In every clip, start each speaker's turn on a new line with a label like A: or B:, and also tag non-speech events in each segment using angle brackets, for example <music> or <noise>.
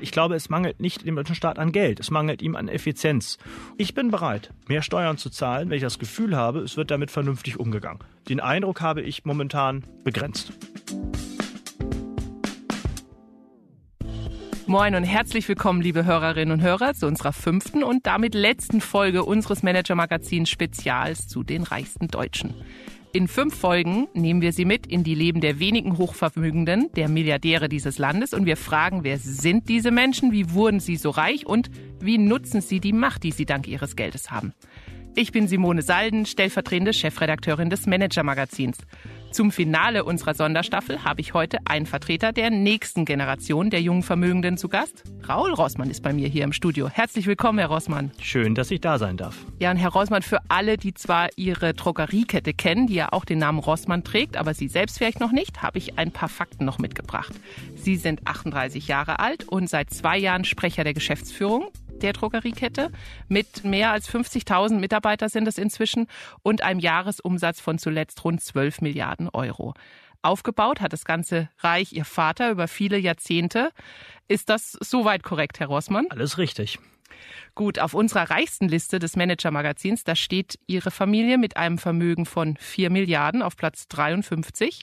A: Ich glaube, es mangelt nicht dem deutschen Staat an Geld, es mangelt ihm an Effizienz. Ich bin bereit, mehr Steuern zu zahlen, wenn ich das Gefühl habe, es wird damit vernünftig umgegangen. Den Eindruck habe ich momentan begrenzt.
B: Moin und herzlich willkommen, liebe Hörerinnen und Hörer, zu unserer fünften und damit letzten Folge unseres Manager-Magazins Spezials zu den reichsten Deutschen. In fünf Folgen nehmen wir Sie mit in die Leben der wenigen Hochvermögenden, der Milliardäre dieses Landes und wir fragen, wer sind diese Menschen, wie wurden sie so reich und wie nutzen sie die Macht, die sie dank ihres Geldes haben. Ich bin Simone Salden, stellvertretende Chefredakteurin des Manager-Magazins. Zum Finale unserer Sonderstaffel habe ich heute einen Vertreter der nächsten Generation der jungen Vermögenden zu Gast. Raul Rossmann ist bei mir hier im Studio. Herzlich willkommen, Herr Rossmann.
A: Schön, dass ich da sein darf.
B: Ja, und Herr Rossmann, für alle, die zwar Ihre Drogeriekette kennen, die ja auch den Namen Rossmann trägt, aber Sie selbst vielleicht noch nicht, habe ich ein paar Fakten noch mitgebracht. Sie sind 38 Jahre alt und seit zwei Jahren Sprecher der Geschäftsführung der Drogeriekette. Mit mehr als 50.000 Mitarbeiter sind es inzwischen und einem Jahresumsatz von zuletzt rund 12 Milliarden Euro. Aufgebaut hat das ganze Reich Ihr Vater über viele Jahrzehnte. Ist das soweit korrekt, Herr Rossmann?
A: Alles richtig.
B: Gut, auf unserer reichsten Liste des Manager-Magazins, da steht Ihre Familie mit einem Vermögen von 4 Milliarden auf Platz 53.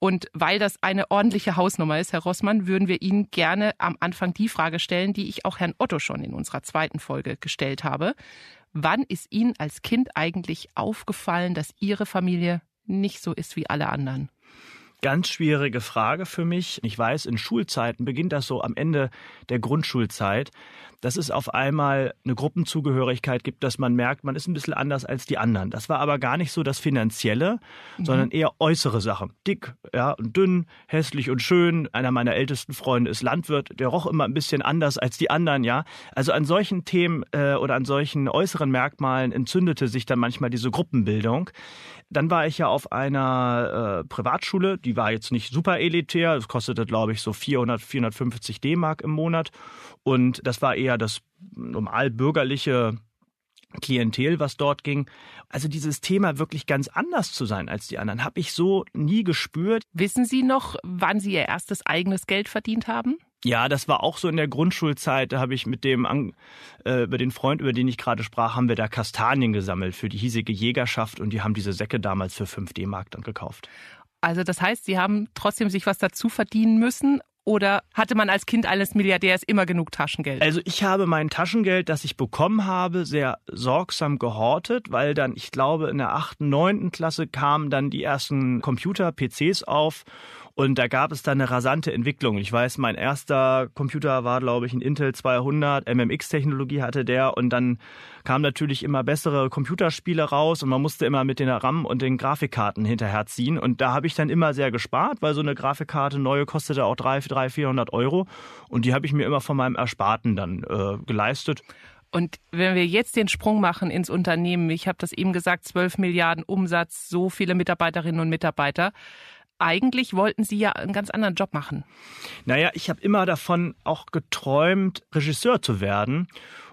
B: Und weil das eine ordentliche Hausnummer ist, Herr Rossmann, würden wir Ihnen gerne am Anfang die Frage stellen, die ich auch Herrn Otto schon in unserer zweiten Folge gestellt habe. Wann ist Ihnen als Kind eigentlich aufgefallen, dass Ihre Familie nicht so ist wie alle anderen?
A: Ganz schwierige Frage für mich. Ich weiß, in Schulzeiten beginnt das so am Ende der Grundschulzeit dass es auf einmal eine Gruppenzugehörigkeit gibt, dass man merkt, man ist ein bisschen anders als die anderen. Das war aber gar nicht so das Finanzielle, mhm. sondern eher äußere Sachen. Dick, ja, und dünn, hässlich und schön. Einer meiner ältesten Freunde ist Landwirt, der roch immer ein bisschen anders als die anderen, ja. Also an solchen Themen äh, oder an solchen äußeren Merkmalen entzündete sich dann manchmal diese Gruppenbildung. Dann war ich ja auf einer äh, Privatschule, die war jetzt nicht super elitär, das kostete glaube ich so 400, 450 D-Mark im Monat und das war eher das normal bürgerliche Klientel, was dort ging. Also dieses Thema wirklich ganz anders zu sein als die anderen, habe ich so nie gespürt.
B: Wissen Sie noch, wann Sie Ihr erstes eigenes Geld verdient haben?
A: Ja, das war auch so in der Grundschulzeit. Da habe ich mit dem, äh, über den Freund, über den ich gerade sprach, haben wir da Kastanien gesammelt für die hiesige Jägerschaft und die haben diese Säcke damals für 5 D-Mark dann gekauft.
B: Also das heißt, Sie haben trotzdem sich was dazu verdienen müssen oder hatte man als Kind eines Milliardärs immer genug Taschengeld?
A: Also ich habe mein Taschengeld, das ich bekommen habe, sehr sorgsam gehortet, weil dann, ich glaube, in der achten, neunten Klasse kamen dann die ersten Computer, PCs auf und da gab es dann eine rasante Entwicklung. Ich weiß, mein erster Computer war, glaube ich, ein Intel 200, MMX-Technologie hatte der. Und dann kamen natürlich immer bessere Computerspiele raus und man musste immer mit den RAM und den Grafikkarten hinterherziehen. Und da habe ich dann immer sehr gespart, weil so eine Grafikkarte neue kostete auch 300, 300 400 Euro. Und die habe ich mir immer von meinem Ersparten dann äh, geleistet.
B: Und wenn wir jetzt den Sprung machen ins Unternehmen, ich habe das eben gesagt, 12 Milliarden Umsatz, so viele Mitarbeiterinnen und Mitarbeiter eigentlich wollten Sie ja einen ganz anderen Job machen.
A: Naja, ich habe immer davon auch geträumt, Regisseur zu werden.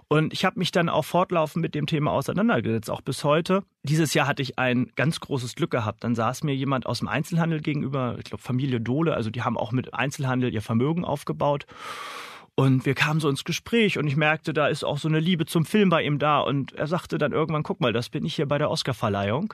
A: Und ich habe mich dann auch fortlaufend mit dem Thema auseinandergesetzt, auch bis heute. Dieses Jahr hatte ich ein ganz großes Glück gehabt. Dann saß mir jemand aus dem Einzelhandel gegenüber, ich glaube Familie Dohle, also die haben auch mit Einzelhandel ihr Vermögen aufgebaut. Und wir kamen so ins Gespräch und ich merkte, da ist auch so eine Liebe zum Film bei ihm da. Und er sagte dann irgendwann, guck mal, das bin ich hier bei der Oscarverleihung.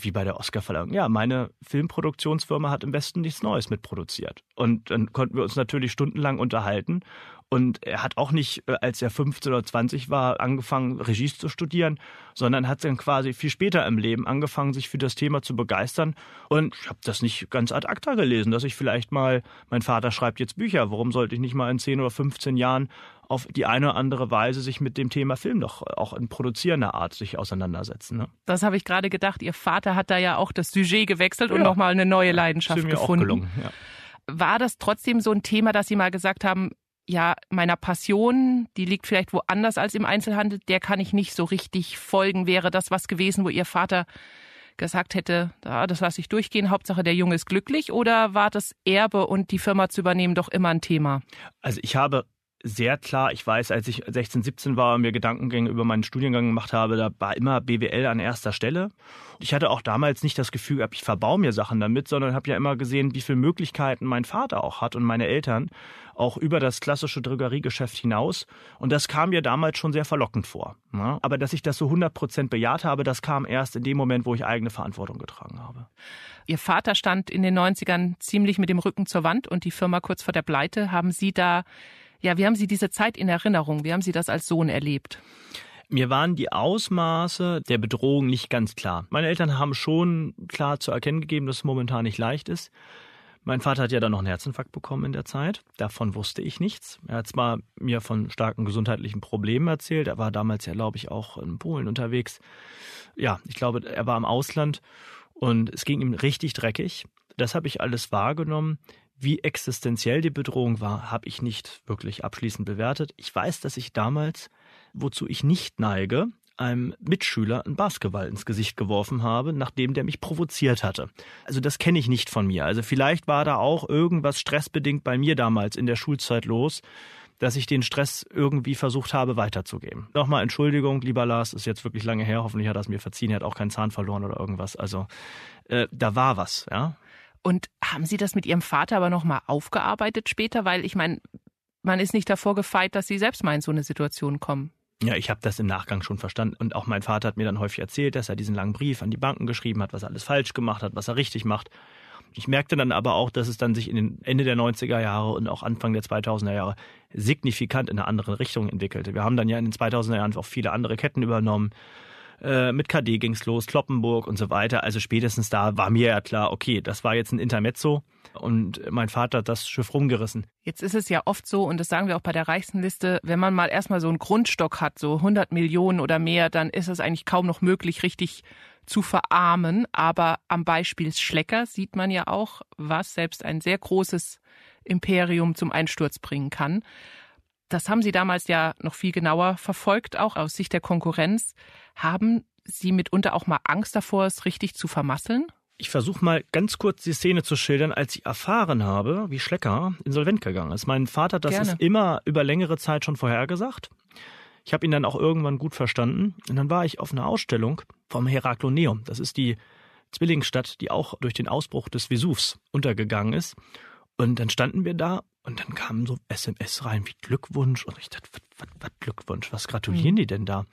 A: Wie bei der Oscarverleihung. Ja, meine Filmproduktionsfirma hat im Westen nichts Neues mitproduziert. Und dann konnten wir uns natürlich stundenlang unterhalten. Und er hat auch nicht, äh, als er 15 oder 20 war, angefangen, Regie zu studieren, sondern hat dann quasi viel später im Leben angefangen, sich für das Thema zu begeistern. Und ich habe das nicht ganz ad acta gelesen, dass ich vielleicht mal, mein Vater schreibt jetzt Bücher, warum sollte ich nicht mal in 10 oder 15 Jahren auf die eine oder andere Weise sich mit dem Thema Film doch auch in produzierender Art sich auseinandersetzen. Ne?
B: Das habe ich gerade gedacht. Ihr Vater hat da ja auch das Sujet gewechselt ja. und nochmal eine neue Leidenschaft gefunden.
A: Gelungen, ja.
B: War das trotzdem so ein Thema, dass Sie mal gesagt haben, ja, meiner Passion, die liegt vielleicht woanders als im Einzelhandel, der kann ich nicht so richtig folgen. Wäre das was gewesen, wo Ihr Vater gesagt hätte, das lasse ich durchgehen, Hauptsache der Junge ist glücklich? Oder war das Erbe und die Firma zu übernehmen doch immer ein Thema?
A: Also ich habe sehr klar. Ich weiß, als ich 16, 17 war und mir Gedankengänge über meinen Studiengang gemacht habe, da war immer BWL an erster Stelle. Ich hatte auch damals nicht das Gefühl, ich verbau mir Sachen damit, sondern habe ja immer gesehen, wie viele Möglichkeiten mein Vater auch hat und meine Eltern auch über das klassische Drogeriegeschäft hinaus. Und das kam mir damals schon sehr verlockend vor. Ne? Aber dass ich das so 100 Prozent bejaht habe, das kam erst in dem Moment, wo ich eigene Verantwortung getragen habe.
B: Ihr Vater stand in den 90ern ziemlich mit dem Rücken zur Wand und die Firma kurz vor der Pleite. Haben Sie da ja, wie haben Sie diese Zeit in Erinnerung? Wie haben Sie das als Sohn erlebt?
A: Mir waren die Ausmaße der Bedrohung nicht ganz klar. Meine Eltern haben schon klar zu erkennen gegeben, dass es momentan nicht leicht ist. Mein Vater hat ja dann noch einen Herzinfarkt bekommen in der Zeit. Davon wusste ich nichts. Er hat zwar mir von starken gesundheitlichen Problemen erzählt. Er war damals ja, glaube ich, auch in Polen unterwegs. Ja, ich glaube, er war im Ausland und es ging ihm richtig dreckig. Das habe ich alles wahrgenommen. Wie existenziell die Bedrohung war, habe ich nicht wirklich abschließend bewertet. Ich weiß, dass ich damals, wozu ich nicht neige, einem Mitschüler einen Basketball ins Gesicht geworfen habe, nachdem der mich provoziert hatte. Also das kenne ich nicht von mir. Also vielleicht war da auch irgendwas stressbedingt bei mir damals in der Schulzeit los, dass ich den Stress irgendwie versucht habe weiterzugeben. Nochmal Entschuldigung, lieber Lars, ist jetzt wirklich lange her. Hoffentlich hat er es mir verziehen. Er hat auch keinen Zahn verloren oder irgendwas. Also äh, da war was, ja.
B: Und haben Sie das mit Ihrem Vater aber nochmal aufgearbeitet später? Weil ich meine, man ist nicht davor gefeit, dass Sie selbst mal in so eine Situation kommen.
A: Ja, ich habe das im Nachgang schon verstanden. Und auch mein Vater hat mir dann häufig erzählt, dass er diesen langen Brief an die Banken geschrieben hat, was er alles falsch gemacht hat, was er richtig macht. Ich merkte dann aber auch, dass es dann sich in den Ende der 90er Jahre und auch Anfang der 2000er Jahre signifikant in eine andere Richtung entwickelte. Wir haben dann ja in den 2000er Jahren auch viele andere Ketten übernommen. Äh, mit KD ging's los, Kloppenburg und so weiter. Also spätestens da war mir ja klar, okay, das war jetzt ein Intermezzo und mein Vater hat das Schiff rumgerissen.
B: Jetzt ist es ja oft so, und das sagen wir auch bei der Reichstenliste, wenn man mal erstmal so einen Grundstock hat, so 100 Millionen oder mehr, dann ist es eigentlich kaum noch möglich, richtig zu verarmen. Aber am Beispiel Schlecker sieht man ja auch, was selbst ein sehr großes Imperium zum Einsturz bringen kann. Das haben Sie damals ja noch viel genauer verfolgt, auch aus Sicht der Konkurrenz. Haben Sie mitunter auch mal Angst davor, es richtig zu vermasseln?
A: Ich versuche mal ganz kurz die Szene zu schildern, als ich erfahren habe, wie Schlecker insolvent gegangen ist. Mein Vater hat das ist immer über längere Zeit schon vorhergesagt. Ich habe ihn dann auch irgendwann gut verstanden. Und dann war ich auf einer Ausstellung vom Herakloneum. Das ist die Zwillingsstadt, die auch durch den Ausbruch des Vesuvs untergegangen ist. Und dann standen wir da und dann kamen so SMS rein wie Glückwunsch. Und ich dachte, was, was, was Glückwunsch? Was gratulieren mhm. die denn da?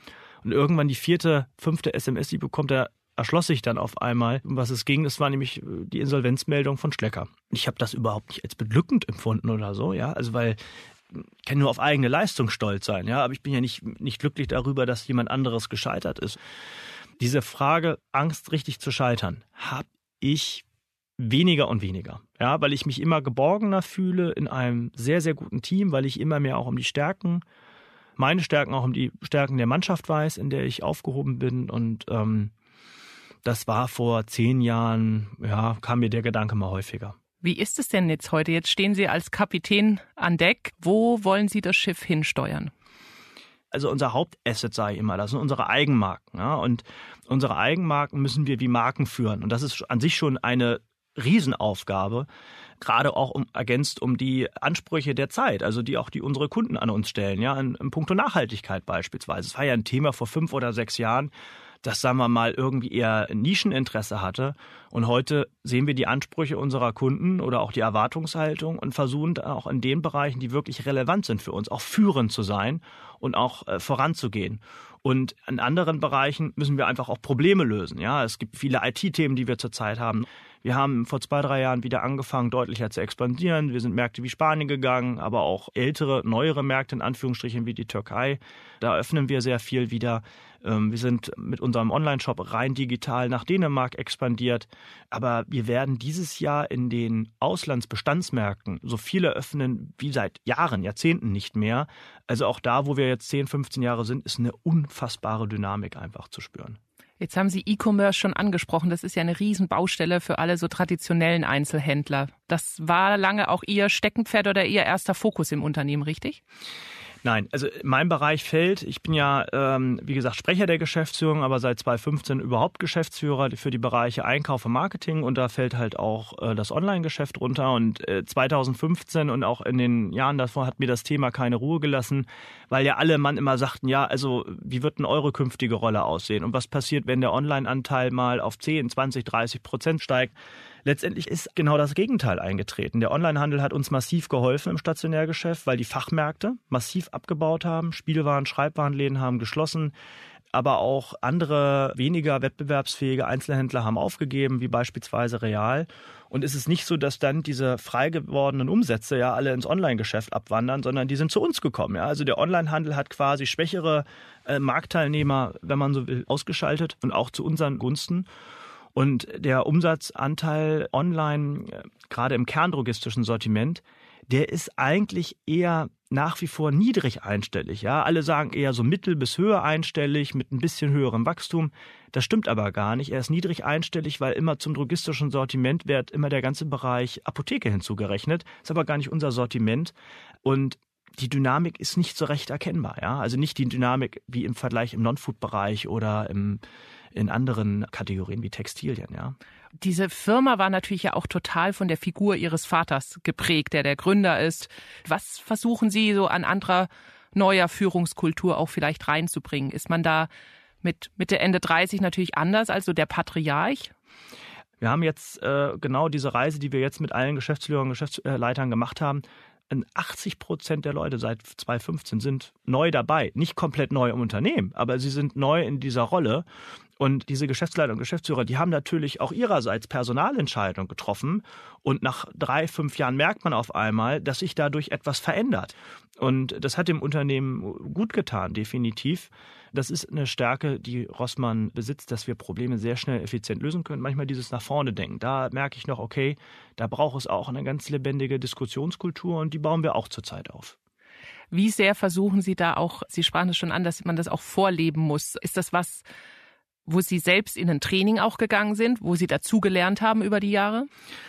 A: Und irgendwann die vierte, fünfte SMS, die bekommt er, erschloss sich dann auf einmal, um was es ging. Das war nämlich äh, die Insolvenzmeldung von Schlecker. Ich habe das überhaupt nicht als beglückend empfunden oder so, ja. Also weil ich kann nur auf eigene Leistung stolz sein, ja, aber ich bin ja nicht, nicht glücklich darüber, dass jemand anderes gescheitert ist. Diese Frage, Angst richtig zu scheitern, habe ich weniger und weniger. Ja, weil ich mich immer geborgener fühle in einem sehr, sehr guten Team, weil ich immer mehr auch um die Stärken, meine Stärken auch um die Stärken der Mannschaft weiß, in der ich aufgehoben bin. Und ähm, das war vor zehn Jahren, ja, kam mir der Gedanke mal häufiger.
B: Wie ist es denn jetzt heute? Jetzt stehen Sie als Kapitän an Deck. Wo wollen Sie das Schiff hinsteuern?
A: also unser Hauptasset sei immer, das sind unsere Eigenmarken. Ja? Und unsere Eigenmarken müssen wir wie Marken führen. Und das ist an sich schon eine Riesenaufgabe, gerade auch um, ergänzt um die Ansprüche der Zeit, also die auch die unsere Kunden an uns stellen, ja, in, in puncto Nachhaltigkeit beispielsweise. Es war ja ein Thema vor fünf oder sechs Jahren, das, sagen wir mal, irgendwie eher Nischeninteresse hatte. Und heute sehen wir die Ansprüche unserer Kunden oder auch die Erwartungshaltung und versuchen auch in den Bereichen, die wirklich relevant sind für uns, auch führend zu sein und auch äh, voranzugehen. Und in anderen Bereichen müssen wir einfach auch Probleme lösen. Ja, es gibt viele IT-Themen, die wir zurzeit haben. Wir haben vor zwei, drei Jahren wieder angefangen, deutlicher zu expandieren. Wir sind Märkte wie Spanien gegangen, aber auch ältere, neuere Märkte in Anführungsstrichen wie die Türkei. Da öffnen wir sehr viel wieder. Ähm, wir sind mit unserem Online-Shop rein digital nach Dänemark expandiert. Aber wir werden dieses Jahr in den Auslandsbestandsmärkten so viele öffnen wie seit Jahren, Jahrzehnten nicht mehr. Also auch da, wo wir jetzt 10, 15 Jahre sind, ist eine unfassbare Dynamik einfach zu spüren.
B: Jetzt haben Sie E-Commerce schon angesprochen. Das ist ja eine Riesenbaustelle für alle so traditionellen Einzelhändler. Das war lange auch Ihr Steckenpferd oder Ihr erster Fokus im Unternehmen, richtig?
A: Nein, also mein Bereich fällt, ich bin ja, ähm, wie gesagt, Sprecher der Geschäftsführung, aber seit 2015 überhaupt Geschäftsführer für die Bereiche Einkauf und Marketing. Und da fällt halt auch äh, das Online-Geschäft runter. Und äh, 2015 und auch in den Jahren davor hat mir das Thema keine Ruhe gelassen, weil ja alle Mann immer sagten, ja, also wie wird denn eure künftige Rolle aussehen? Und was passiert, wenn der Online-Anteil mal auf 10, 20, 30 Prozent steigt? Letztendlich ist genau das Gegenteil eingetreten. Der Onlinehandel hat uns massiv geholfen im Stationärgeschäft, weil die Fachmärkte massiv abgebaut haben. Spielwaren, Schreibwarenläden haben geschlossen aber auch andere weniger wettbewerbsfähige Einzelhändler haben aufgegeben, wie beispielsweise Real. Und es ist nicht so, dass dann diese frei gewordenen Umsätze ja alle ins Online-Geschäft abwandern, sondern die sind zu uns gekommen. Ja? Also der Onlinehandel hat quasi schwächere äh, Marktteilnehmer, wenn man so will, ausgeschaltet und auch zu unseren Gunsten. Und der Umsatzanteil online, äh, gerade im kerndrogistischen Sortiment, der ist eigentlich eher nach wie vor niedrig einstellig. Ja, alle sagen eher so mittel bis höher einstellig mit ein bisschen höherem Wachstum. Das stimmt aber gar nicht. Er ist niedrig einstellig, weil immer zum drogistischen Sortiment wird immer der ganze Bereich Apotheke hinzugerechnet. Ist aber gar nicht unser Sortiment. Und die Dynamik ist nicht so recht erkennbar. Ja, also nicht die Dynamik wie im Vergleich im Non-Food-Bereich oder im in anderen Kategorien wie Textilien, ja.
B: Diese Firma war natürlich ja auch total von der Figur Ihres Vaters geprägt, der der Gründer ist. Was versuchen Sie so an anderer neuer Führungskultur auch vielleicht reinzubringen? Ist man da mit Mitte, Ende 30 natürlich anders als so der Patriarch?
A: Wir haben jetzt äh, genau diese Reise, die wir jetzt mit allen Geschäftsführern und Geschäftsleitern gemacht haben, 80 Prozent der Leute seit 2015 sind neu dabei. Nicht komplett neu im Unternehmen, aber sie sind neu in dieser Rolle. Und diese Geschäftsleiter und Geschäftsführer, die haben natürlich auch ihrerseits Personalentscheidungen getroffen. Und nach drei, fünf Jahren merkt man auf einmal, dass sich dadurch etwas verändert. Und das hat dem Unternehmen gut getan, definitiv. Das ist eine Stärke, die Rossmann besitzt, dass wir Probleme sehr schnell effizient lösen können. Manchmal dieses nach vorne denken. Da merke ich noch, okay, da braucht es auch eine ganz lebendige Diskussionskultur und die bauen wir auch zurzeit auf.
B: Wie sehr versuchen Sie da auch, Sie sprachen es schon an, dass man das auch vorleben muss. Ist das was, wo Sie selbst in ein Training auch gegangen sind, wo Sie dazugelernt haben über die Jahre?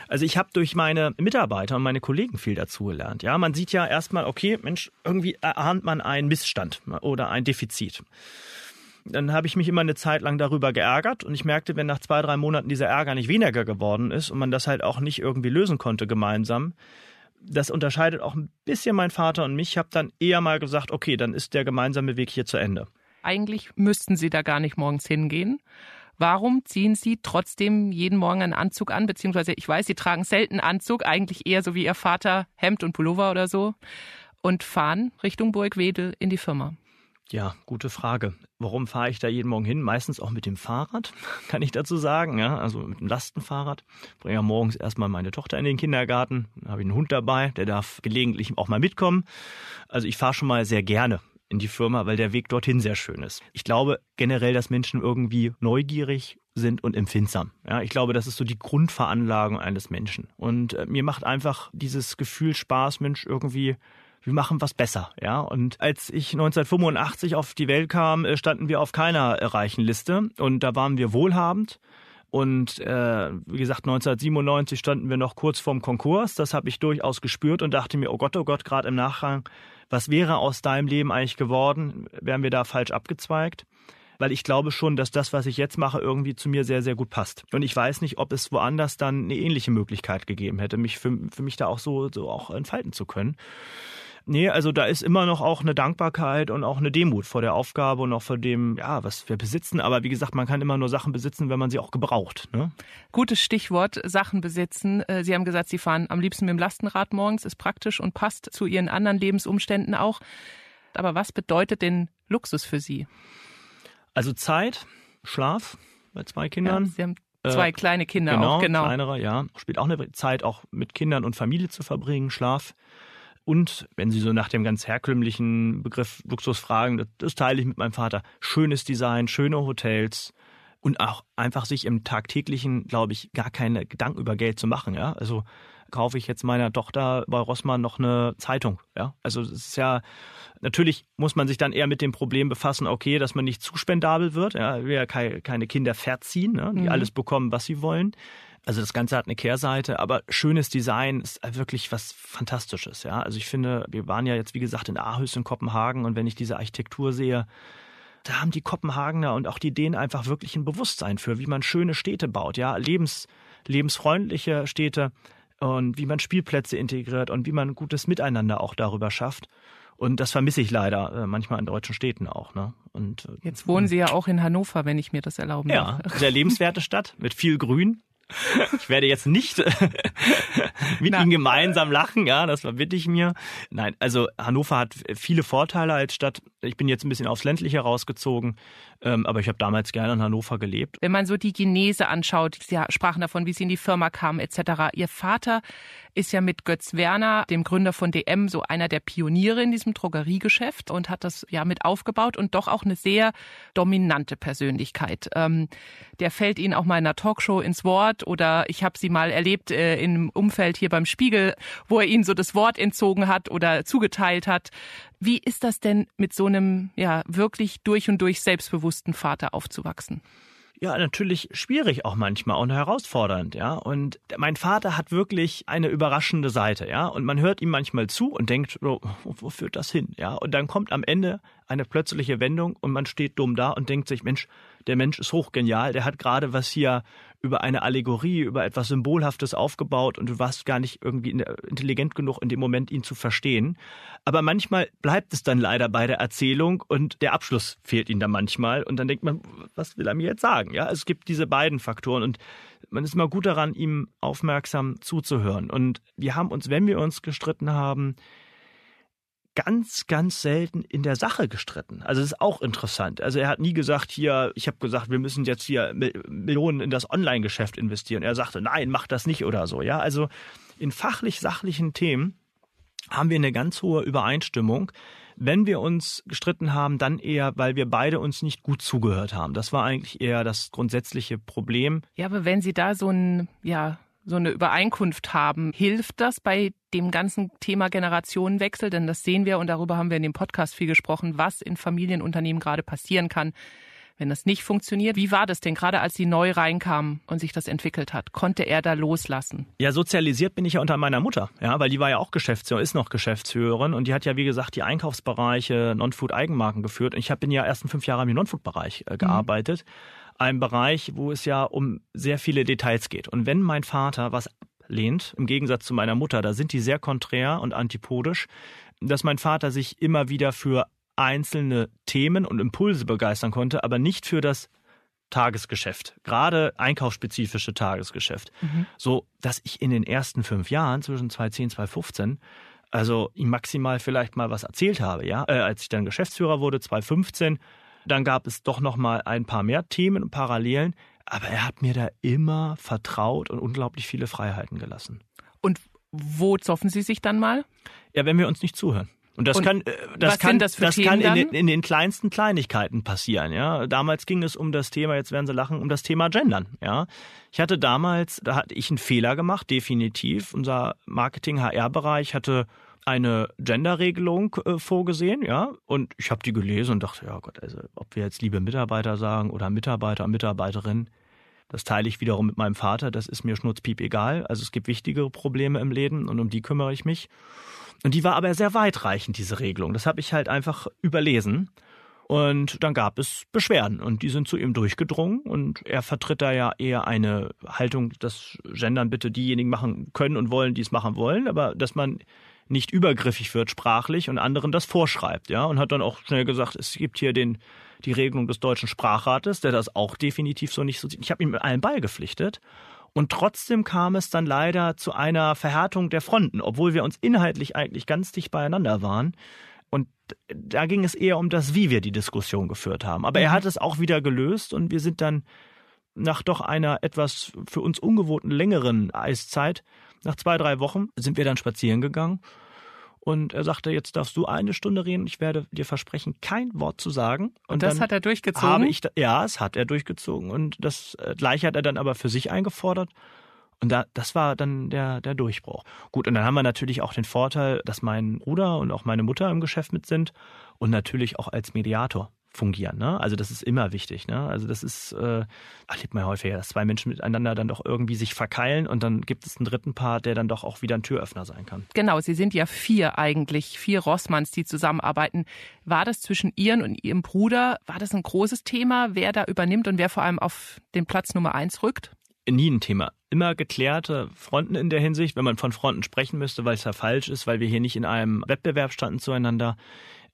A: Also ich habe durch meine Mitarbeiter und meine Kollegen viel dazugelernt. Ja, man sieht ja erstmal, okay, Mensch, irgendwie erahnt man einen Missstand oder ein Defizit. Dann habe ich mich immer eine Zeit lang darüber geärgert und ich merkte, wenn nach zwei, drei Monaten dieser Ärger nicht weniger geworden ist und man das halt auch nicht irgendwie lösen konnte gemeinsam, das unterscheidet auch ein bisschen mein Vater und mich. Ich habe dann eher mal gesagt, okay, dann ist der gemeinsame Weg hier zu Ende.
B: Eigentlich müssten Sie da gar nicht morgens hingehen. Warum ziehen Sie trotzdem jeden Morgen einen Anzug an? Beziehungsweise ich weiß, Sie tragen selten Anzug, eigentlich eher so wie Ihr Vater Hemd und Pullover oder so und fahren Richtung Burgwedel in die Firma.
A: Ja, gute Frage. Warum fahre ich da jeden Morgen hin? Meistens auch mit dem Fahrrad, <laughs> kann ich dazu sagen. Ja, also mit dem Lastenfahrrad. Bringe ja morgens erstmal meine Tochter in den Kindergarten. Dann habe ich einen Hund dabei, der darf gelegentlich auch mal mitkommen. Also ich fahre schon mal sehr gerne in die Firma, weil der Weg dorthin sehr schön ist. Ich glaube generell, dass Menschen irgendwie neugierig sind und empfindsam. Ja, ich glaube, das ist so die Grundveranlagung eines Menschen. Und äh, mir macht einfach dieses Gefühl Spaß, Mensch, irgendwie wir machen was besser, ja. Und als ich 1985 auf die Welt kam, äh, standen wir auf keiner reichen Liste und da waren wir wohlhabend. Und äh, wie gesagt, 1997 standen wir noch kurz vorm Konkurs. Das habe ich durchaus gespürt und dachte mir, oh Gott, oh Gott, gerade im Nachgang was wäre aus deinem Leben eigentlich geworden? Wären wir da falsch abgezweigt? Weil ich glaube schon, dass das, was ich jetzt mache, irgendwie zu mir sehr, sehr gut passt. Und ich weiß nicht, ob es woanders dann eine ähnliche Möglichkeit gegeben hätte, mich für, für mich da auch so, so auch entfalten zu können. Nee, also da ist immer noch auch eine Dankbarkeit und auch eine Demut vor der Aufgabe und auch vor dem, ja, was wir besitzen. Aber wie gesagt, man kann immer nur Sachen besitzen, wenn man sie auch gebraucht. Ne?
B: Gutes Stichwort, Sachen besitzen. Äh, sie haben gesagt, Sie fahren am liebsten mit dem Lastenrad morgens, ist praktisch und passt zu Ihren anderen Lebensumständen auch. Aber was bedeutet denn Luxus für Sie?
A: Also Zeit, Schlaf bei zwei Kindern. Ja,
B: Sie haben zwei äh, kleine Kinder
A: genau,
B: auch, genau.
A: Kleinere, ja. Spielt auch eine Zeit, auch mit Kindern und Familie zu verbringen, Schlaf. Und wenn Sie so nach dem ganz herkömmlichen Begriff Luxus fragen, das, teile ich mit meinem Vater. Schönes Design, schöne Hotels und auch einfach sich im tagtäglichen, glaube ich, gar keine Gedanken über Geld zu machen. Ja, also kaufe ich jetzt meiner Tochter bei Rossmann noch eine Zeitung. Ja, also es ist ja natürlich muss man sich dann eher mit dem Problem befassen, okay, dass man nicht zu spendabel wird. Ja, wir ja keine Kinder verziehen, ne, die mhm. alles bekommen, was sie wollen. Also das Ganze hat eine Kehrseite, aber schönes Design ist wirklich was Fantastisches. Ja, also ich finde, wir waren ja jetzt wie gesagt in Aarhus in Kopenhagen und wenn ich diese Architektur sehe, da haben die Kopenhagener und auch die Dänen einfach wirklich ein Bewusstsein für, wie man schöne Städte baut, ja, lebens, lebensfreundliche Städte und wie man Spielplätze integriert und wie man gutes Miteinander auch darüber schafft. Und das vermisse ich leider äh, manchmal in deutschen Städten auch. Ne? Und,
B: äh, Jetzt wohnen Sie ja auch in Hannover, wenn ich mir das erlauben
A: darf. Ja, sehr lebenswerte Stadt mit viel Grün. Ich werde jetzt nicht <laughs> mit Na. Ihnen gemeinsam lachen, ja, das verbitte ich mir. Nein, also Hannover hat viele Vorteile als Stadt. Ich bin jetzt ein bisschen aufs Ländliche rausgezogen, ähm, aber ich habe damals gerne in Hannover gelebt.
B: Wenn man so die Genese anschaut, Sie sprachen davon, wie Sie in die Firma kamen etc. Ihr Vater ist ja mit Götz Werner, dem Gründer von DM, so einer der Pioniere in diesem Drogeriegeschäft und hat das ja mit aufgebaut und doch auch eine sehr dominante Persönlichkeit. Ähm, der fällt Ihnen auch mal in einer Talkshow ins Wort oder ich habe sie mal erlebt äh, im Umfeld hier beim Spiegel, wo er Ihnen so das Wort entzogen hat oder zugeteilt hat. Wie ist das denn mit so einem ja wirklich durch und durch selbstbewussten Vater aufzuwachsen?
A: ja natürlich schwierig auch manchmal und herausfordernd, ja. Und mein Vater hat wirklich eine überraschende Seite, ja. Und man hört ihm manchmal zu und denkt, oh, wo führt das hin, ja. Und dann kommt am Ende eine plötzliche Wendung und man steht dumm da und denkt sich, Mensch, der Mensch ist hochgenial, der hat gerade was hier über eine Allegorie, über etwas Symbolhaftes aufgebaut und du warst gar nicht irgendwie intelligent genug in dem Moment, ihn zu verstehen. Aber manchmal bleibt es dann leider bei der Erzählung und der Abschluss fehlt ihm dann manchmal und dann denkt man, was will er mir jetzt sagen? Ja, es gibt diese beiden Faktoren und man ist immer gut daran, ihm aufmerksam zuzuhören. Und wir haben uns, wenn wir uns gestritten haben, ganz, ganz selten in der Sache gestritten. Also das ist auch interessant. Also er hat nie gesagt, hier, ich habe gesagt, wir müssen jetzt hier Millionen in das Online-Geschäft investieren. Er sagte, nein, mach das nicht oder so. Ja, also in fachlich-sachlichen Themen haben wir eine ganz hohe Übereinstimmung. Wenn wir uns gestritten haben, dann eher, weil wir beide uns nicht gut zugehört haben. Das war eigentlich eher das grundsätzliche Problem.
B: Ja, aber wenn Sie da so ein, ja, so eine Übereinkunft haben. Hilft das bei dem ganzen Thema Generationenwechsel? Denn das sehen wir und darüber haben wir in dem Podcast viel gesprochen, was in Familienunternehmen gerade passieren kann, wenn das nicht funktioniert. Wie war das denn gerade, als Sie neu reinkamen und sich das entwickelt hat? Konnte er da loslassen?
A: Ja, sozialisiert bin ich ja unter meiner Mutter, ja, weil die war ja auch Geschäftsführerin, ist noch Geschäftsführerin und die hat ja, wie gesagt, die Einkaufsbereiche Non-Food-Eigenmarken geführt. Und ich habe in ja ersten fünf Jahren im Non-Food-Bereich äh, gearbeitet. Mhm ein Bereich, wo es ja um sehr viele Details geht. Und wenn mein Vater was ablehnt, im Gegensatz zu meiner Mutter, da sind die sehr konträr und antipodisch, dass mein Vater sich immer wieder für einzelne Themen und Impulse begeistern konnte, aber nicht für das Tagesgeschäft, gerade einkaufsspezifische Tagesgeschäft. Mhm. So, dass ich in den ersten fünf Jahren zwischen 2010 und 2015 also ihm maximal vielleicht mal was erzählt habe, ja, äh, als ich dann Geschäftsführer wurde, 2015, dann gab es doch noch mal ein paar mehr Themen und Parallelen, aber er hat mir da immer vertraut und unglaublich viele Freiheiten gelassen.
B: Und wo zoffen Sie sich dann mal?
A: Ja, wenn wir uns nicht zuhören. Und das und kann, äh, das kann, das, das kann in den, in den, kleinsten Kleinigkeiten passieren. Ja, damals ging es um das Thema. Jetzt werden Sie lachen um das Thema Gendern. Ja, ich hatte damals, da hatte ich einen Fehler gemacht, definitiv. Unser Marketing-HR-Bereich hatte eine Genderregelung äh, vorgesehen, ja, und ich habe die gelesen und dachte, ja Gott, also ob wir jetzt liebe Mitarbeiter sagen oder Mitarbeiter, Mitarbeiterin, das teile ich wiederum mit meinem Vater, das ist mir schnurzpiep egal. Also es gibt wichtigere Probleme im Leben und um die kümmere ich mich. Und die war aber sehr weitreichend, diese Regelung. Das habe ich halt einfach überlesen. Und dann gab es Beschwerden und die sind zu ihm durchgedrungen und er vertritt da ja eher eine Haltung, dass Gendern bitte diejenigen machen können und wollen, die es machen wollen, aber dass man nicht übergriffig wird sprachlich und anderen das vorschreibt, ja, und hat dann auch schnell gesagt, es gibt hier den die Regelung des deutschen Sprachrates, der das auch definitiv so nicht so sieht. Ich habe ihm mit allen beigepflichtet und trotzdem kam es dann leider zu einer Verhärtung der Fronten, obwohl wir uns inhaltlich eigentlich ganz dicht beieinander waren. Und da ging es eher um das, wie wir die Diskussion geführt haben. Aber er mhm. hat es auch wieder gelöst und wir sind dann nach doch einer etwas für uns ungewohnten längeren Eiszeit nach zwei, drei Wochen sind wir dann spazieren gegangen. Und er sagte, jetzt darfst du eine Stunde reden. Ich werde dir versprechen, kein Wort zu sagen.
B: Und, und das hat er durchgezogen?
A: Ich, ja, es hat er durchgezogen. Und das äh, gleiche hat er dann aber für sich eingefordert. Und da, das war dann der, der Durchbruch. Gut, und dann haben wir natürlich auch den Vorteil, dass mein Bruder und auch meine Mutter im Geschäft mit sind und natürlich auch als Mediator fungieren. Ne? Also das ist immer wichtig. Ne? Also das ist, äh, erlebt man ja häufiger, dass zwei Menschen miteinander dann doch irgendwie sich verkeilen und dann gibt es einen dritten Part, der dann doch auch wieder ein Türöffner sein kann.
B: Genau, Sie sind ja vier eigentlich, vier Rossmanns, die zusammenarbeiten. War das zwischen Ihren und Ihrem Bruder, war das ein großes Thema, wer da übernimmt und wer vor allem auf den Platz Nummer eins rückt?
A: Nie ein Thema. Immer geklärte Fronten in der Hinsicht, wenn man von Fronten sprechen müsste, weil es ja falsch ist, weil wir hier nicht in einem Wettbewerb standen zueinander.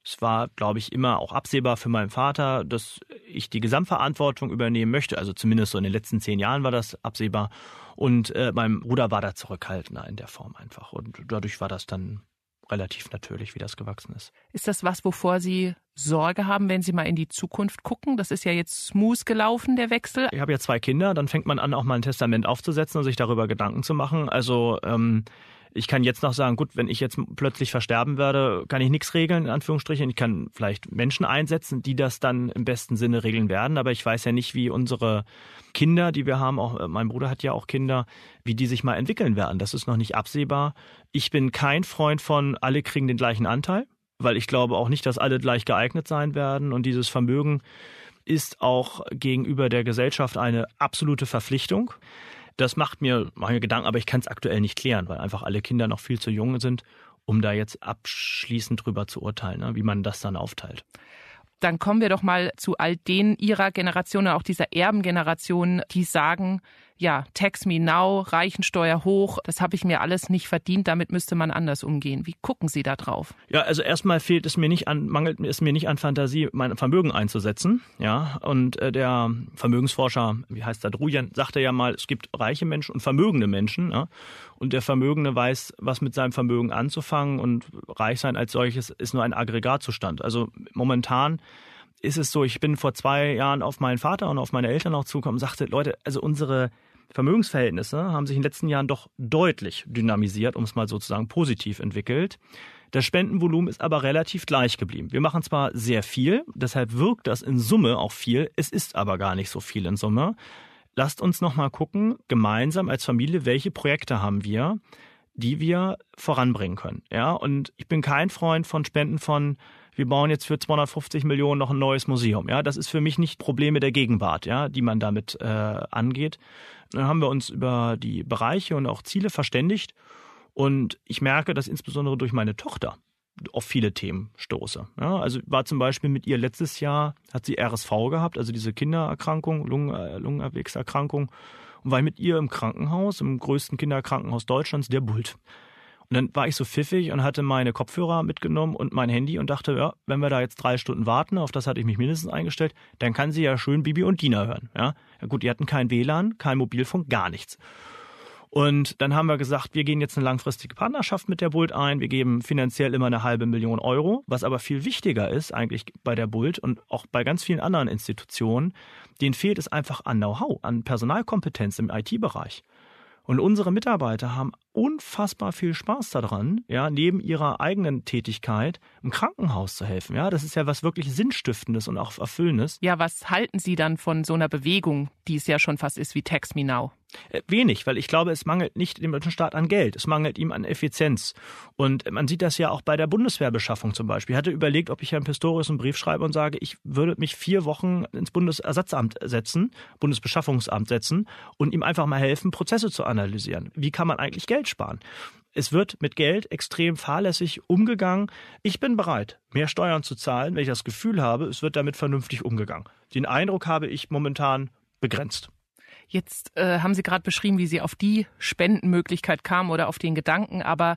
A: Es war, glaube ich, immer auch absehbar für meinen Vater, dass ich die Gesamtverantwortung übernehmen möchte. Also zumindest so in den letzten zehn Jahren war das absehbar. Und äh, meinem Bruder war da zurückhaltender in der Form einfach. Und dadurch war das dann relativ natürlich, wie das gewachsen ist.
B: Ist das was, wovor Sie Sorge haben, wenn Sie mal in die Zukunft gucken? Das ist ja jetzt smooth gelaufen, der Wechsel.
A: Ich habe ja zwei Kinder, dann fängt man an, auch mal ein Testament aufzusetzen und sich darüber Gedanken zu machen. Also ähm, ich kann jetzt noch sagen, gut, wenn ich jetzt plötzlich versterben werde, kann ich nichts regeln, in Anführungsstrichen. Ich kann vielleicht Menschen einsetzen, die das dann im besten Sinne regeln werden. Aber ich weiß ja nicht, wie unsere Kinder, die wir haben, auch mein Bruder hat ja auch Kinder, wie die sich mal entwickeln werden. Das ist noch nicht absehbar. Ich bin kein Freund von, alle kriegen den gleichen Anteil, weil ich glaube auch nicht, dass alle gleich geeignet sein werden. Und dieses Vermögen ist auch gegenüber der Gesellschaft eine absolute Verpflichtung. Das macht mir meine Gedanken, aber ich kann es aktuell nicht klären, weil einfach alle Kinder noch viel zu jung sind, um da jetzt abschließend drüber zu urteilen, ne, wie man das dann aufteilt.
B: Dann kommen wir doch mal zu all denen ihrer Generation, auch dieser Erbengeneration, die sagen, ja, Tax Me Now, Reichensteuer hoch, das habe ich mir alles nicht verdient, damit müsste man anders umgehen. Wie gucken Sie da drauf?
A: Ja, also erstmal fehlt es mir nicht an, mangelt es mir nicht an Fantasie, mein Vermögen einzusetzen. Ja, und äh, der Vermögensforscher, wie heißt der, Drujan, sagte ja mal, es gibt reiche Menschen und vermögende Menschen. Ja? Und der Vermögende weiß, was mit seinem Vermögen anzufangen und reich sein als solches ist nur ein Aggregatzustand. Also momentan ist es so, ich bin vor zwei Jahren auf meinen Vater und auf meine Eltern auch zugekommen und sagte, Leute, also unsere Vermögensverhältnisse haben sich in den letzten Jahren doch deutlich dynamisiert, um es mal sozusagen positiv entwickelt. Das Spendenvolumen ist aber relativ gleich geblieben. Wir machen zwar sehr viel, deshalb wirkt das in Summe auch viel, es ist aber gar nicht so viel in Summe. Lasst uns noch mal gucken, gemeinsam als Familie, welche Projekte haben wir, die wir voranbringen können. Ja, und ich bin kein Freund von Spenden von wir bauen jetzt für 250 Millionen noch ein neues Museum. Ja, das ist für mich nicht Probleme der Gegenwart, ja, die man damit äh, angeht, dann haben wir uns über die Bereiche und auch Ziele verständigt. Und ich merke, dass insbesondere durch meine Tochter auf viele Themen stoße. Ja, also war zum Beispiel mit ihr letztes Jahr, hat sie RSV gehabt, also diese Kindererkrankung, Lungen, äh, und war mit ihr im Krankenhaus, im größten Kinderkrankenhaus Deutschlands, der Bult. Und dann war ich so pfiffig und hatte meine Kopfhörer mitgenommen und mein Handy und dachte, ja, wenn wir da jetzt drei Stunden warten, auf das hatte ich mich mindestens eingestellt, dann kann sie ja schön Bibi und Dina hören. Ja, ja gut, die hatten kein WLAN, kein Mobilfunk, gar nichts. Und dann haben wir gesagt, wir gehen jetzt eine langfristige Partnerschaft mit der Bult ein. Wir geben finanziell immer eine halbe Million Euro. Was aber viel wichtiger ist eigentlich bei der Bult und auch bei ganz vielen anderen Institutionen, denen fehlt es einfach an Know-how, an Personalkompetenz im IT-Bereich. Und unsere Mitarbeiter haben unfassbar viel Spaß daran, ja, neben ihrer eigenen Tätigkeit im Krankenhaus zu helfen. Ja, das ist ja was wirklich Sinnstiftendes und auch Erfüllendes.
B: Ja, was halten Sie dann von so einer Bewegung, die es ja schon fast ist wie Text Me Now?
A: Äh, wenig, weil ich glaube, es mangelt nicht dem deutschen Staat an Geld, es mangelt ihm an Effizienz. Und man sieht das ja auch bei der Bundeswehrbeschaffung zum Beispiel. Ich hatte überlegt, ob ich Herrn Pistorius einen Brief schreibe und sage, ich würde mich vier Wochen ins Bundesersatzamt setzen, Bundesbeschaffungsamt setzen und ihm einfach mal helfen, Prozesse zu analysieren. Wie kann man eigentlich Geld sparen? Es wird mit Geld extrem fahrlässig umgegangen. Ich bin bereit, mehr Steuern zu zahlen, wenn ich das Gefühl habe, es wird damit vernünftig umgegangen. Den Eindruck habe ich momentan begrenzt.
B: Jetzt äh, haben Sie gerade beschrieben, wie Sie auf die Spendenmöglichkeit kamen oder auf den Gedanken, aber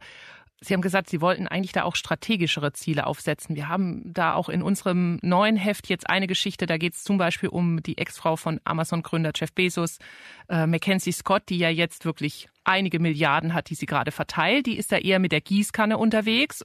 B: Sie haben gesagt, Sie wollten eigentlich da auch strategischere Ziele aufsetzen. Wir haben da auch in unserem neuen Heft jetzt eine Geschichte, da geht es zum Beispiel um die Ex-Frau von Amazon-Gründer Jeff Bezos, äh, Mackenzie Scott, die ja jetzt wirklich einige Milliarden hat, die sie gerade verteilt. Die ist da eher mit der Gießkanne unterwegs.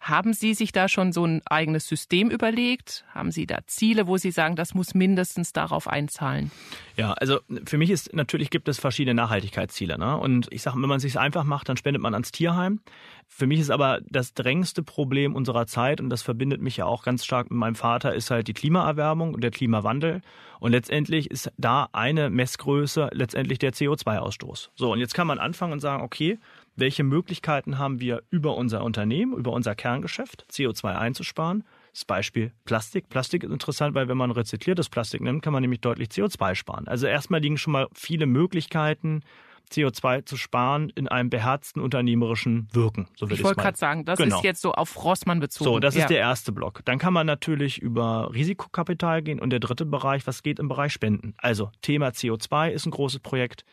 B: Haben Sie sich da schon so ein eigenes System überlegt? Haben Sie da Ziele, wo Sie sagen, das muss mindestens darauf einzahlen?
A: Ja, also für mich ist natürlich gibt es verschiedene Nachhaltigkeitsziele. Ne? Und ich sage, wenn man es sich einfach macht, dann spendet man ans Tierheim. Für mich ist aber das drängendste Problem unserer Zeit, und das verbindet mich ja auch ganz stark mit meinem Vater, ist halt die Klimaerwärmung und der Klimawandel. Und letztendlich ist da eine Messgröße letztendlich der CO2-Ausstoß. So, und jetzt kann man anfangen und sagen, okay, welche Möglichkeiten haben wir über unser Unternehmen, über unser Kerngeschäft, CO2 einzusparen. Das Beispiel Plastik. Plastik ist interessant, weil wenn man rezykliertes Plastik nimmt, kann man nämlich deutlich CO2 sparen. Also erstmal liegen schon mal viele Möglichkeiten, CO2 zu sparen in einem beherzten unternehmerischen Wirken.
B: So ich wollte gerade sagen, das genau. ist jetzt so auf Rossmann bezogen.
A: So, das ja. ist der erste Block. Dann kann man natürlich über Risikokapital gehen und der dritte Bereich, was geht im Bereich Spenden. Also Thema CO2 ist ein großes Projekt.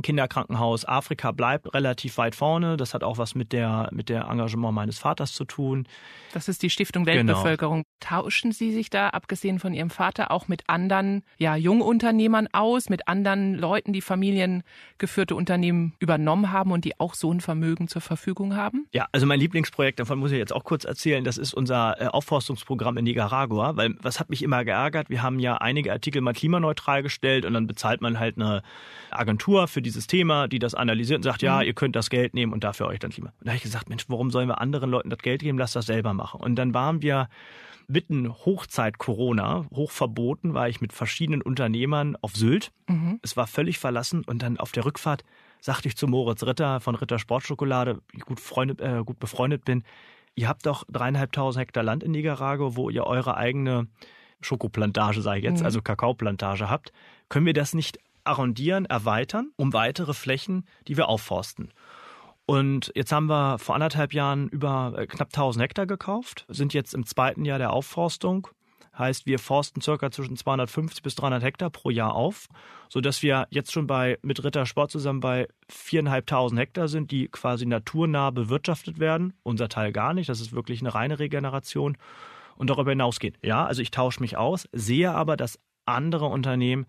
A: Kinderkrankenhaus Afrika bleibt relativ weit vorne. Das hat auch was mit der mit der Engagement meines Vaters zu tun.
B: Das ist die Stiftung. Weltbevölkerung. Genau. Tauschen Sie sich da, abgesehen von Ihrem Vater, auch mit anderen ja, Jungunternehmern aus, mit anderen Leuten, die familiengeführte Unternehmen übernommen haben und die auch so ein Vermögen zur Verfügung haben?
A: Ja, also mein Lieblingsprojekt, davon muss ich jetzt auch kurz erzählen, das ist unser äh, Aufforstungsprogramm in Nicaragua, weil was hat mich immer geärgert? Wir haben ja einige Artikel mal klimaneutral gestellt und dann bezahlt man halt eine Agentur für dieses Thema, die das analysiert und sagt, mhm. ja, ihr könnt das Geld nehmen und dafür euch dann Klima. Und da habe ich gesagt, Mensch, warum sollen wir anderen Leuten das Geld geben? Lass das selber machen. Und dann waren wir mitten Hochzeit Corona, hoch verboten, war ich mit verschiedenen Unternehmern auf Sylt. Mhm. Es war völlig verlassen und dann auf der Rückfahrt sagte ich zu Moritz Ritter von Ritter Sportschokolade, gut, Freunde, äh, gut befreundet bin, ihr habt doch dreieinhalbtausend Hektar Land in Nicaragua, wo ihr eure eigene Schokoplantage, sage ich jetzt, mhm. also Kakaoplantage habt. Können wir das nicht arrondieren, erweitern um weitere Flächen, die wir aufforsten. Und jetzt haben wir vor anderthalb Jahren über äh, knapp 1000 Hektar gekauft, sind jetzt im zweiten Jahr der Aufforstung. Heißt, wir forsten circa zwischen 250 bis 300 Hektar pro Jahr auf, sodass wir jetzt schon bei, mit Ritter Sport zusammen bei 4.500 Hektar sind, die quasi naturnah bewirtschaftet werden. Unser Teil gar nicht. Das ist wirklich eine reine Regeneration. Und darüber hinausgeht. Ja, also ich tausche mich aus, sehe aber, dass andere Unternehmen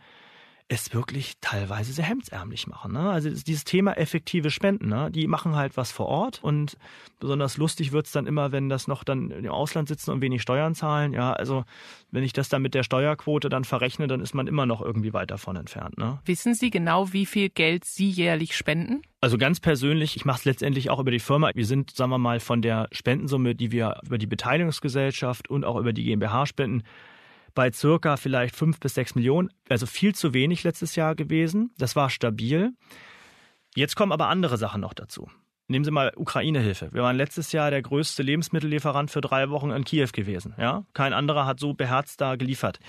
A: es wirklich teilweise sehr hemdsärmlich machen. Ne? Also dieses Thema effektive Spenden, ne? die machen halt was vor Ort und besonders lustig wird's dann immer, wenn das noch dann im Ausland sitzen und wenig Steuern zahlen. Ja, also wenn ich das dann mit der Steuerquote dann verrechne, dann ist man immer noch irgendwie weit davon entfernt. Ne?
B: Wissen Sie genau, wie viel Geld Sie jährlich spenden?
A: Also ganz persönlich, ich mache es letztendlich auch über die Firma. Wir sind, sagen wir mal, von der Spendensumme, die wir über die Beteiligungsgesellschaft und auch über die GmbH spenden, bei circa vielleicht fünf bis sechs Millionen, also viel zu wenig letztes Jahr gewesen. Das war stabil. Jetzt kommen aber andere Sachen noch dazu. Nehmen Sie mal Ukraine-Hilfe. Wir waren letztes Jahr der größte Lebensmittellieferant für drei Wochen in Kiew gewesen. Ja? Kein anderer hat so beherzt da geliefert.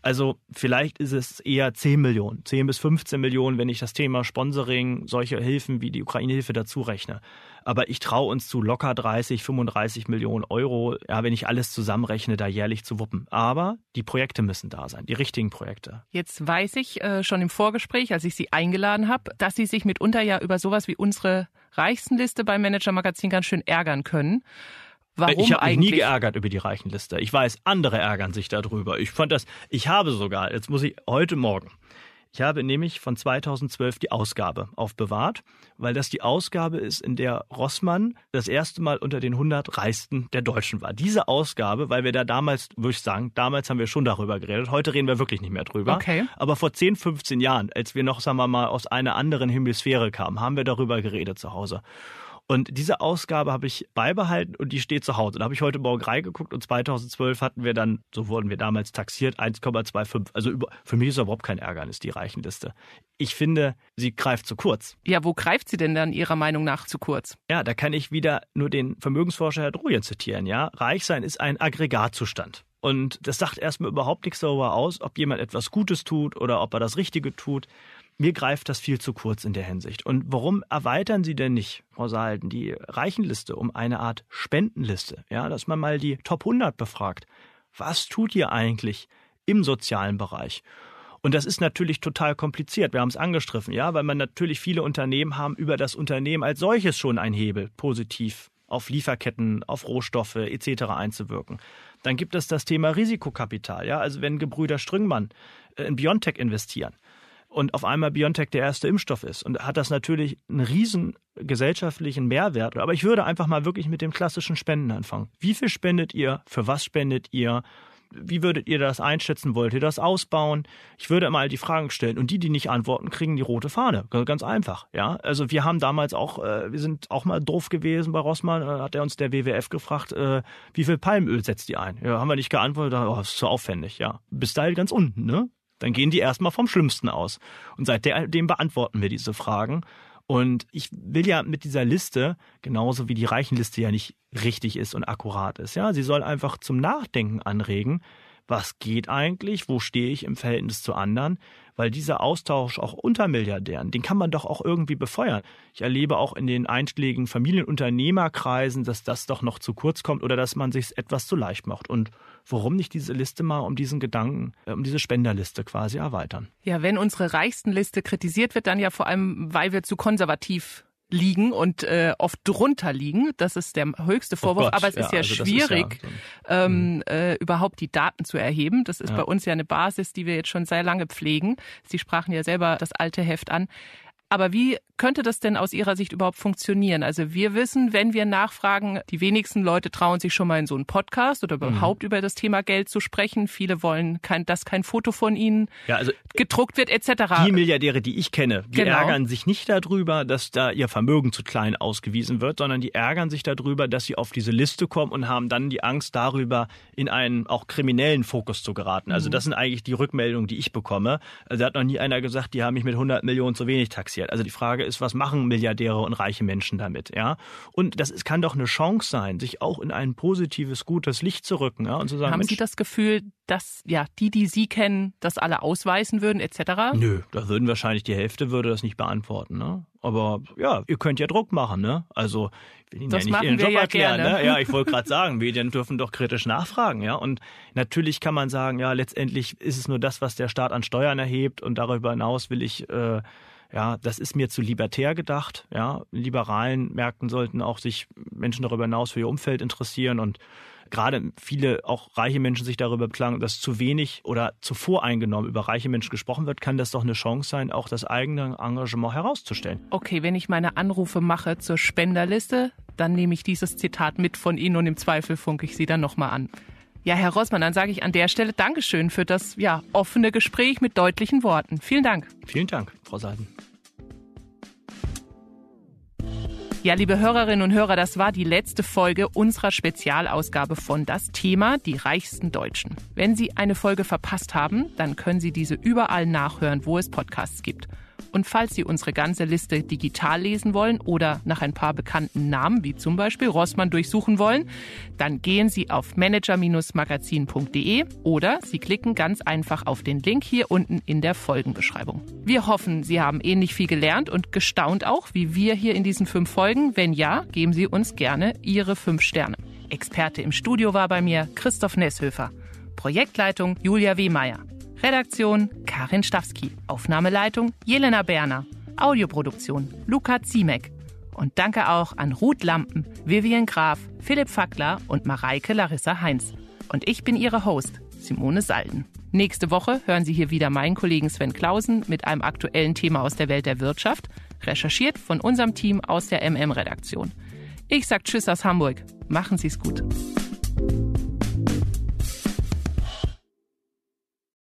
A: Also vielleicht ist es eher 10 Millionen, 10 bis 15 Millionen, wenn ich das Thema Sponsoring, solche Hilfen wie die Ukraine-Hilfe dazu rechne. Aber ich traue uns zu locker 30, 35 Millionen Euro, ja, wenn ich alles zusammenrechne, da jährlich zu wuppen. Aber die Projekte müssen da sein, die richtigen Projekte.
B: Jetzt weiß ich äh, schon im Vorgespräch, als ich Sie eingeladen habe, dass Sie sich mitunter ja über sowas wie unsere Reichstenliste beim Manager Magazin ganz schön ärgern können. Warum
A: ich habe
B: mich
A: nie geärgert über die Reichenliste. Ich weiß, andere ärgern sich darüber. Ich fand das, ich habe sogar, jetzt muss ich heute Morgen, ich habe nämlich von 2012 die Ausgabe aufbewahrt, weil das die Ausgabe ist, in der Rossmann das erste Mal unter den 100 Reichsten der Deutschen war. Diese Ausgabe, weil wir da damals, würde ich sagen, damals haben wir schon darüber geredet, heute reden wir wirklich nicht mehr drüber.
B: Okay.
A: Aber vor 10, 15 Jahren, als wir noch, sagen wir mal, aus einer anderen Hemisphäre kamen, haben wir darüber geredet zu Hause. Und diese Ausgabe habe ich beibehalten und die steht zu Hause. Da habe ich heute Morgen reingeguckt und 2012 hatten wir dann, so wurden wir damals taxiert, 1,25. Also über, für mich ist überhaupt kein Ärgernis, die Reichenliste. Ich finde, sie greift zu kurz.
B: Ja, wo greift sie denn dann Ihrer Meinung nach zu kurz?
A: Ja, da kann ich wieder nur den Vermögensforscher Herr Drojen zitieren. Ja, reich sein ist ein Aggregatzustand. Und das sagt erstmal überhaupt nichts darüber aus, ob jemand etwas Gutes tut oder ob er das Richtige tut. Mir greift das viel zu kurz in der Hinsicht. Und warum erweitern Sie denn nicht, Frau Salden, die Reichenliste um eine Art Spendenliste? Ja, dass man mal die Top 100 befragt. Was tut ihr eigentlich im sozialen Bereich? Und das ist natürlich total kompliziert. Wir haben es angestriffen, ja, weil man natürlich viele Unternehmen haben über das Unternehmen als solches schon einen Hebel positiv auf Lieferketten, auf Rohstoffe etc. einzuwirken. Dann gibt es das Thema Risikokapital, ja, also wenn Gebrüder Strüngmann in Biontech investieren, und auf einmal BioNTech der erste Impfstoff ist. Und hat das natürlich einen riesen gesellschaftlichen Mehrwert. Aber ich würde einfach mal wirklich mit dem klassischen Spenden anfangen. Wie viel spendet ihr? Für was spendet ihr? Wie würdet ihr das einschätzen? Wollt ihr das ausbauen? Ich würde mal die Fragen stellen. Und die, die nicht antworten, kriegen die rote Fahne. Ganz einfach. Ja, also wir haben damals auch, äh, wir sind auch mal doof gewesen bei Rossmann. Da hat er uns der WWF gefragt, äh, wie viel Palmöl setzt die ein? Ja, haben wir nicht geantwortet. Oh, ist zu aufwendig. Ja, bis dahin ganz unten, ne? Dann gehen die erstmal vom Schlimmsten aus. Und seitdem beantworten wir diese Fragen. Und ich will ja mit dieser Liste, genauso wie die Reichenliste ja nicht richtig ist und akkurat ist, ja, sie soll einfach zum Nachdenken anregen, was geht eigentlich, wo stehe ich im Verhältnis zu anderen, weil dieser Austausch auch unter Milliardären, den kann man doch auch irgendwie befeuern. Ich erlebe auch in den einschlägigen Familienunternehmerkreisen, dass das doch noch zu kurz kommt oder dass man sich etwas zu leicht macht. Und warum nicht diese Liste mal um diesen Gedanken, äh, um diese Spenderliste quasi erweitern?
B: Ja, wenn unsere reichsten Liste kritisiert wird, dann ja vor allem, weil wir zu konservativ liegen und äh, oft drunter liegen. Das ist der höchste Vorwurf. Oh Gott, Aber es ist ja, also schwierig, ist ja so ähm, äh, überhaupt die Daten zu erheben. Das ist ja. bei uns ja eine Basis, die wir jetzt schon sehr lange pflegen. Sie sprachen ja selber das alte Heft an. Aber wie könnte das denn aus Ihrer Sicht überhaupt funktionieren? Also wir wissen, wenn wir nachfragen, die wenigsten Leute trauen sich schon mal in so einen Podcast oder mhm. überhaupt mhm. über das Thema Geld zu sprechen. Viele wollen, kein, dass kein Foto von ihnen ja, also gedruckt wird etc.
A: Die Milliardäre, die ich kenne, die genau. ärgern sich nicht darüber, dass da ihr Vermögen zu klein ausgewiesen wird, sondern die ärgern sich darüber, dass sie auf diese Liste kommen und haben dann die Angst darüber, in einen auch kriminellen Fokus zu geraten. Also mhm. das sind eigentlich die Rückmeldungen, die ich bekomme. Also da hat noch nie einer gesagt, die haben mich mit 100 Millionen zu wenig taxiert. Also die Frage ist, was machen Milliardäre und reiche Menschen damit, ja? Und das ist, kann doch eine Chance sein, sich auch in ein positives, gutes Licht zu rücken, ja? Und zu sagen,
B: haben
A: Mensch,
B: Sie das Gefühl, dass ja die, die Sie kennen, das alle ausweisen würden, etc.?
A: Nö, da würden wahrscheinlich die Hälfte würde das nicht beantworten, ne? Aber ja, ihr könnt ja Druck machen, ne? Also
B: will Ihnen das ja nicht Ihren Job ja erklären, gerne.
A: ne? Ja, ich wollte gerade sagen, Medien dürfen doch kritisch nachfragen, ja. Und natürlich kann man sagen, ja, letztendlich ist es nur das, was der Staat an Steuern erhebt und darüber hinaus will ich äh, ja, das ist mir zu libertär gedacht. Ja, liberalen Märkten sollten auch sich Menschen darüber hinaus für ihr Umfeld interessieren und gerade viele auch reiche Menschen sich darüber beklagen, dass zu wenig oder zu voreingenommen über reiche Menschen gesprochen wird, kann das doch eine Chance sein, auch das eigene Engagement herauszustellen.
B: Okay, wenn ich meine Anrufe mache zur Spenderliste, dann nehme ich dieses Zitat mit von Ihnen und im Zweifel funke ich Sie dann nochmal an. Ja, Herr Rossmann, dann sage ich an der Stelle Dankeschön für das ja, offene Gespräch mit deutlichen Worten. Vielen Dank.
A: Vielen Dank, Frau Seiden.
B: Ja, liebe Hörerinnen und Hörer, das war die letzte Folge unserer Spezialausgabe von Das Thema, die reichsten Deutschen. Wenn Sie eine Folge verpasst haben, dann können Sie diese überall nachhören, wo es Podcasts gibt. Und falls Sie unsere ganze Liste digital lesen wollen oder nach ein paar bekannten Namen, wie zum Beispiel Rossmann, durchsuchen wollen, dann gehen Sie auf manager-magazin.de oder Sie klicken ganz einfach auf den Link hier unten in der Folgenbeschreibung. Wir hoffen, Sie haben ähnlich viel gelernt und gestaunt auch, wie wir hier in diesen fünf Folgen. Wenn ja, geben Sie uns gerne Ihre fünf Sterne. Experte im Studio war bei mir Christoph Nesshöfer. Projektleitung Julia Wehmeier. Redaktion Karin Stawski. Aufnahmeleitung Jelena Berner. Audioproduktion Luca Ziemek. Und danke auch an Ruth Lampen, Vivian Graf, Philipp Fackler und Mareike Larissa Heinz. Und ich bin Ihre Host, Simone Salden. Nächste Woche hören Sie hier wieder meinen Kollegen Sven Klausen mit einem aktuellen Thema aus der Welt der Wirtschaft, recherchiert von unserem Team aus der MM-Redaktion. Ich sag Tschüss aus Hamburg. Machen Sie es gut.